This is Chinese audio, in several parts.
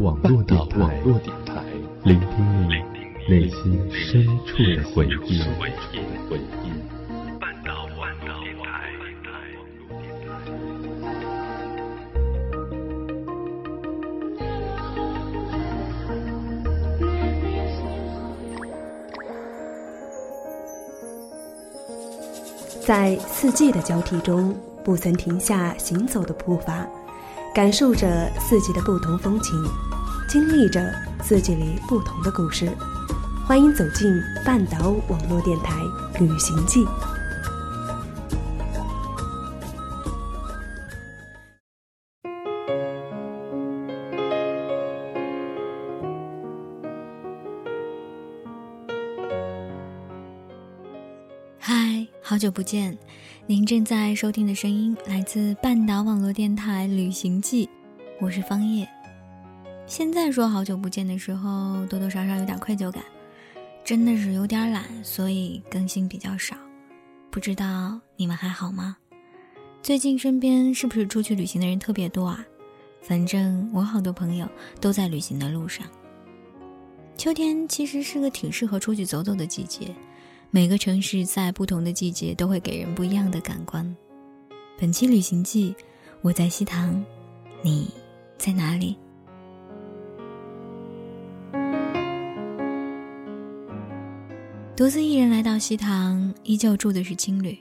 网络电台，聆听你内心深处的回忆。在四季的交替中，不曾停下行走的步伐。感受着四季的不同风情，经历着四季里不同的故事。欢迎走进半岛网络电台《旅行记》。嗨，好久不见。您正在收听的声音来自半岛网络电台《旅行记》，我是方叶。现在说好久不见的时候，多多少少有点愧疚感，真的是有点懒，所以更新比较少。不知道你们还好吗？最近身边是不是出去旅行的人特别多啊？反正我好多朋友都在旅行的路上。秋天其实是个挺适合出去走走的季节。每个城市在不同的季节都会给人不一样的感官。本期旅行记，我在西塘，你在哪里？独自一人来到西塘，依旧住的是青旅。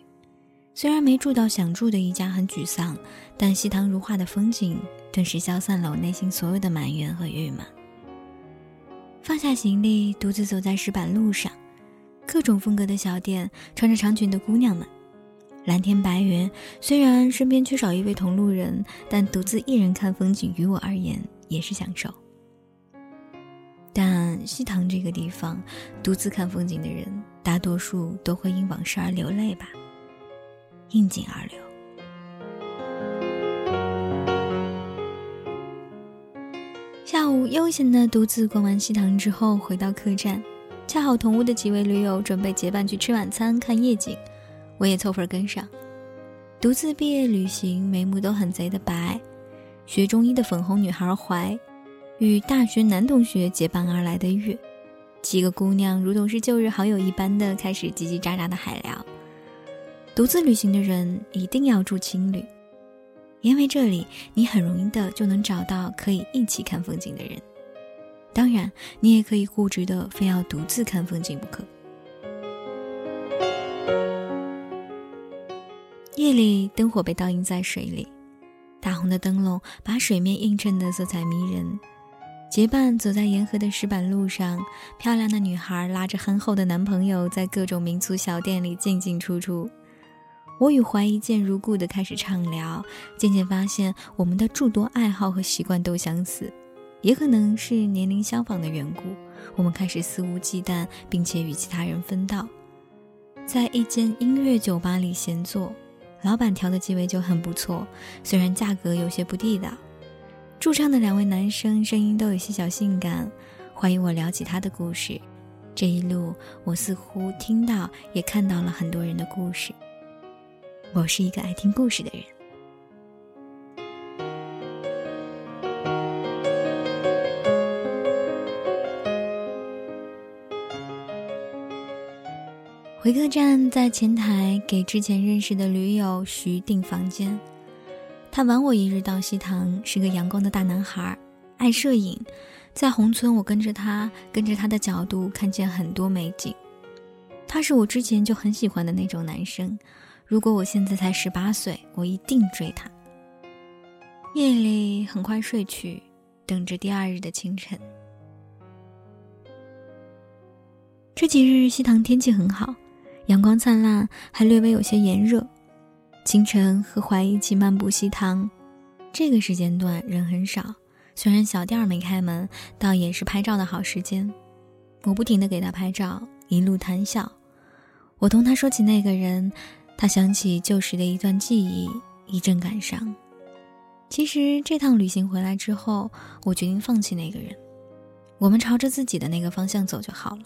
虽然没住到想住的一家，很沮丧，但西塘如画的风景顿时消散了我内心所有的埋怨和郁闷。放下行李，独自走在石板路上。各种风格的小店，穿着长裙的姑娘们，蓝天白云。虽然身边缺少一位同路人，但独自一人看风景，于我而言也是享受。西塘这个地方，独自看风景的人，大多数都会因往事而流泪吧，应景而流。下午悠闲的独自逛完西塘之后，回到客栈。恰好同屋的几位驴友准备结伴去吃晚餐、看夜景，我也凑份跟上。独自毕业旅行，眉目都很贼的白。学中医的粉红女孩怀，与大学男同学结伴而来的月，几个姑娘如同是旧日好友一般的开始叽叽喳喳的海聊。独自旅行的人一定要住青旅，因为这里你很容易的就能找到可以一起看风景的人。当然，你也可以固执的非要独自看风景不可。夜里，灯火被倒映在水里，大红的灯笼把水面映衬的色彩迷人。结伴走在沿河的石板路上，漂亮的女孩拉着憨厚的男朋友，在各种民族小店里进进出出。我与怀一见如故的开始畅聊，渐渐发现我们的诸多爱好和习惯都相似。也可能是年龄相仿的缘故，我们开始肆无忌惮，并且与其他人分道，在一间音乐酒吧里闲坐。老板调的鸡尾酒很不错，虽然价格有些不地道。驻唱的两位男生声音都有些小性感，欢迎我聊起他的故事。这一路，我似乎听到也看到了很多人的故事。我是一个爱听故事的人。回客栈，在前台给之前认识的驴友徐订房间。他晚我一日到西塘，是个阳光的大男孩，爱摄影。在宏村，我跟着他，跟着他的角度，看见很多美景。他是我之前就很喜欢的那种男生。如果我现在才十八岁，我一定追他。夜里很快睡去，等着第二日的清晨。这几日西塘天气很好。阳光灿烂，还略微有些炎热。清晨和怀一起漫步西塘，这个时间段人很少，虽然小店没开门，倒也是拍照的好时间。我不停的给他拍照，一路谈笑。我同他说起那个人，他想起旧时的一段记忆，一阵感伤。其实这趟旅行回来之后，我决定放弃那个人，我们朝着自己的那个方向走就好了。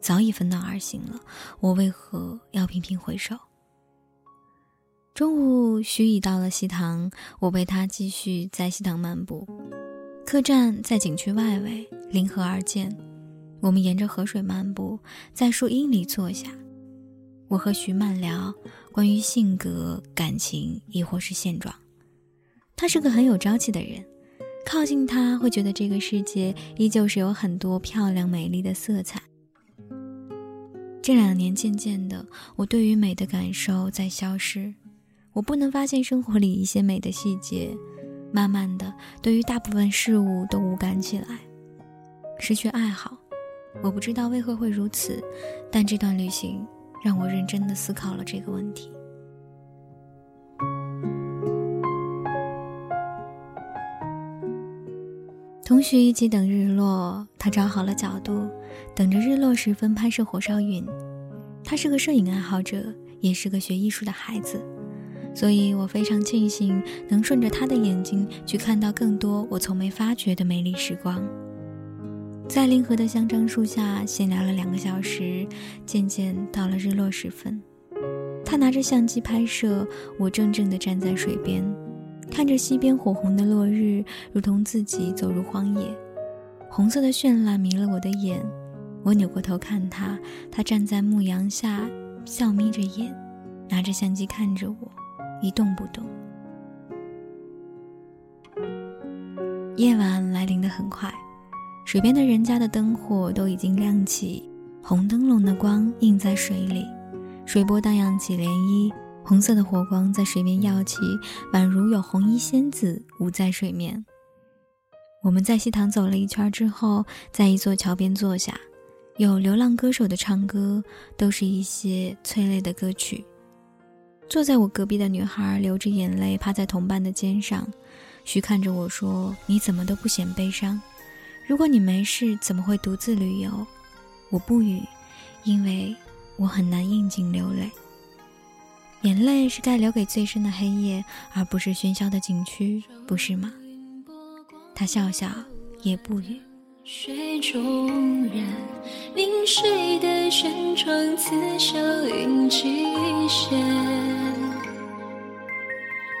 早已分道而行了，我为何要频频回首？中午，徐乙到了西塘，我陪他继续在西塘漫步。客栈在景区外围，临河而建。我们沿着河水漫步，在树荫里坐下。我和徐曼聊关于性格、感情，亦或是现状。他是个很有朝气的人，靠近他会觉得这个世界依旧是有很多漂亮美丽的色彩。这两年渐渐的，我对于美的感受在消失，我不能发现生活里一些美的细节，慢慢的，对于大部分事物都无感起来，失去爱好。我不知道为何会如此，但这段旅行让我认真的思考了这个问题。同学一起等日落，他找好了角度，等着日落时分拍摄火烧云。他是个摄影爱好者，也是个学艺术的孩子，所以我非常庆幸能顺着他的眼睛去看到更多我从没发觉的美丽时光。在临河的香樟树下闲聊了两个小时，渐渐到了日落时分。他拿着相机拍摄，我怔怔地站在水边，看着西边火红的落日，如同自己走入荒野。红色的绚烂迷了我的眼，我扭过头看他，他站在牧羊下，笑眯着眼，拿着相机看着我，一动不动。夜晚来临的很快。水边的人家的灯火都已经亮起，红灯笼的光映在水里，水波荡漾起涟漪，红色的火光在水面耀起，宛如有红衣仙子舞在水面。我们在西塘走了一圈之后，在一座桥边坐下，有流浪歌手的唱歌，都是一些催泪的歌曲。坐在我隔壁的女孩流着眼泪，趴在同伴的肩上，徐看着我说：“你怎么都不显悲伤？”如果你没事，怎么会独自旅游？我不语，因为我很难应景流泪。眼泪是该留给最深的黑夜，而不是喧嚣的景区，不是吗？他笑笑，也不语。水中人，临水的轩窗，刺绣印几线。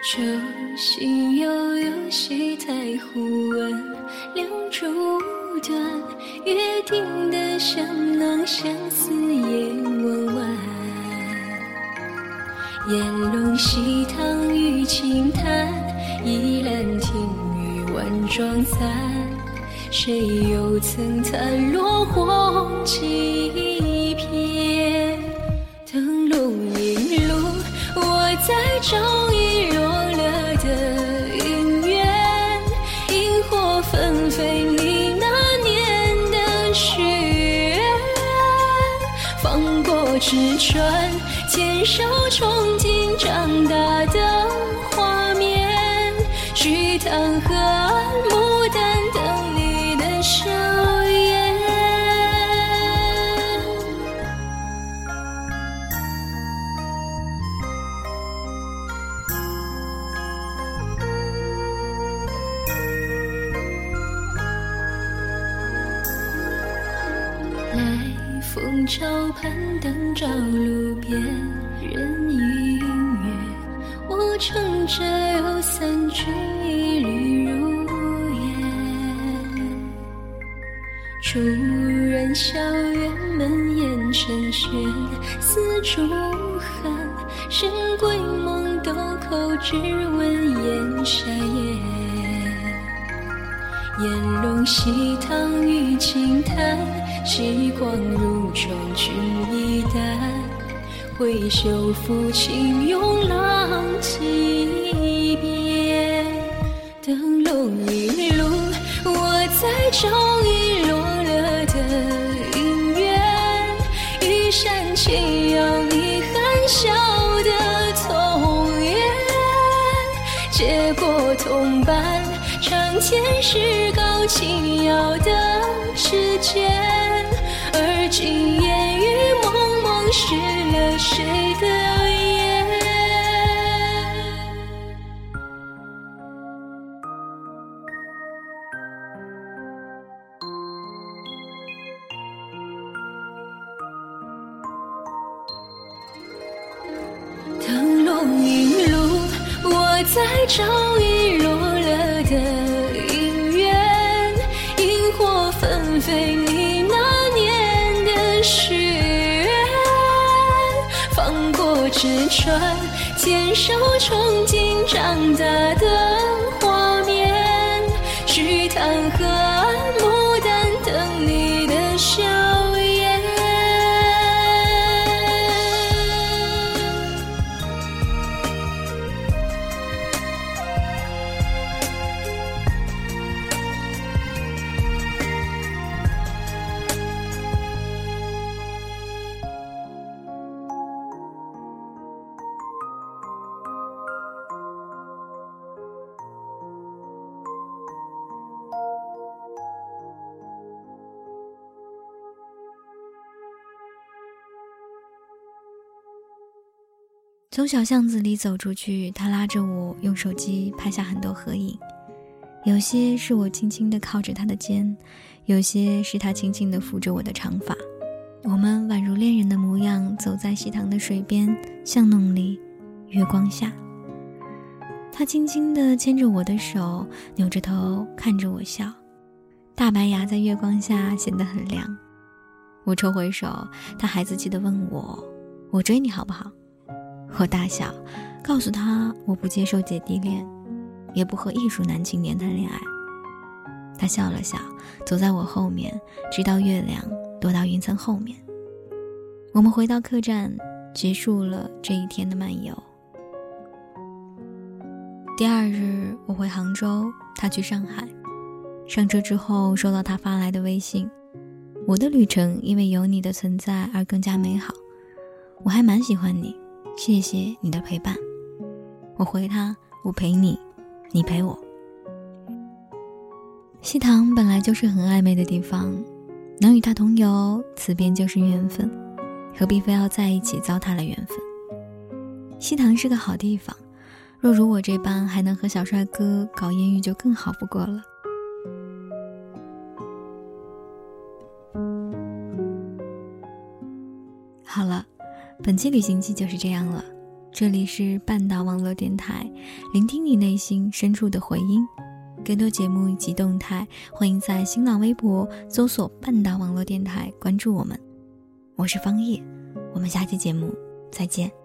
舟行悠悠，西台湖岸，两烛断，约定的香囊，相思夜弯弯。烟笼西塘雨轻弹，倚栏听雨晚妆残。谁又曾叹落红几片？灯笼引路，我在找遗落了的姻缘。萤火纷飞里，那年的许愿，放过纸船，牵手憧憬长大的画面。许塘河岸，牡丹。笑颜。来风桥畔。灯照路边，人影月。我撑着有三句主人校园门檐成轩，丝竹寒。深闺梦豆蔻，只闻檐下燕。烟笼西塘雨轻叹，夕光如妆君一淡。挥袖抚琴咏浪几遍，灯笼一路，我在找遗落的姻缘。一山前摇你含笑的童颜，结果同伴。长天是高轻摇的指尖，而今烟雨蒙蒙，湿了谁的一路我在找遗落了的姻缘，萤火纷飞，你那年的许愿，放过纸船，坚守憧憬长大的画面，去谈何？从小巷子里走出去，他拉着我用手机拍下很多合影，有些是我轻轻地靠着他的肩，有些是他轻轻地抚着我的长发。我们宛如恋人的模样，走在西塘的水边巷弄里，月光下。他轻轻地牵着我的手，扭着头看着我笑，大白牙在月光下显得很亮。我抽回手，他孩子气地问我：“我追你好不好？”我大笑，告诉他我不接受姐弟恋，也不和艺术男青年谈恋爱。他笑了笑，走在我后面，直到月亮躲到云层后面。我们回到客栈，结束了这一天的漫游。第二日，我回杭州，他去上海。上车之后，收到他发来的微信：“我的旅程因为有你的存在而更加美好，我还蛮喜欢你。”谢谢你的陪伴，我回他，我陪你，你陪我。西塘本来就是很暧昧的地方，能与他同游，此便就是缘分，何必非要在一起糟蹋了缘分？西塘是个好地方，若如我这般还能和小帅哥搞艳遇，就更好不过了。好了。本期旅行记就是这样了，这里是半岛网络电台，聆听你内心深处的回音。更多节目以及动态，欢迎在新浪微博搜索“半岛网络电台”关注我们。我是方叶，我们下期节目再见。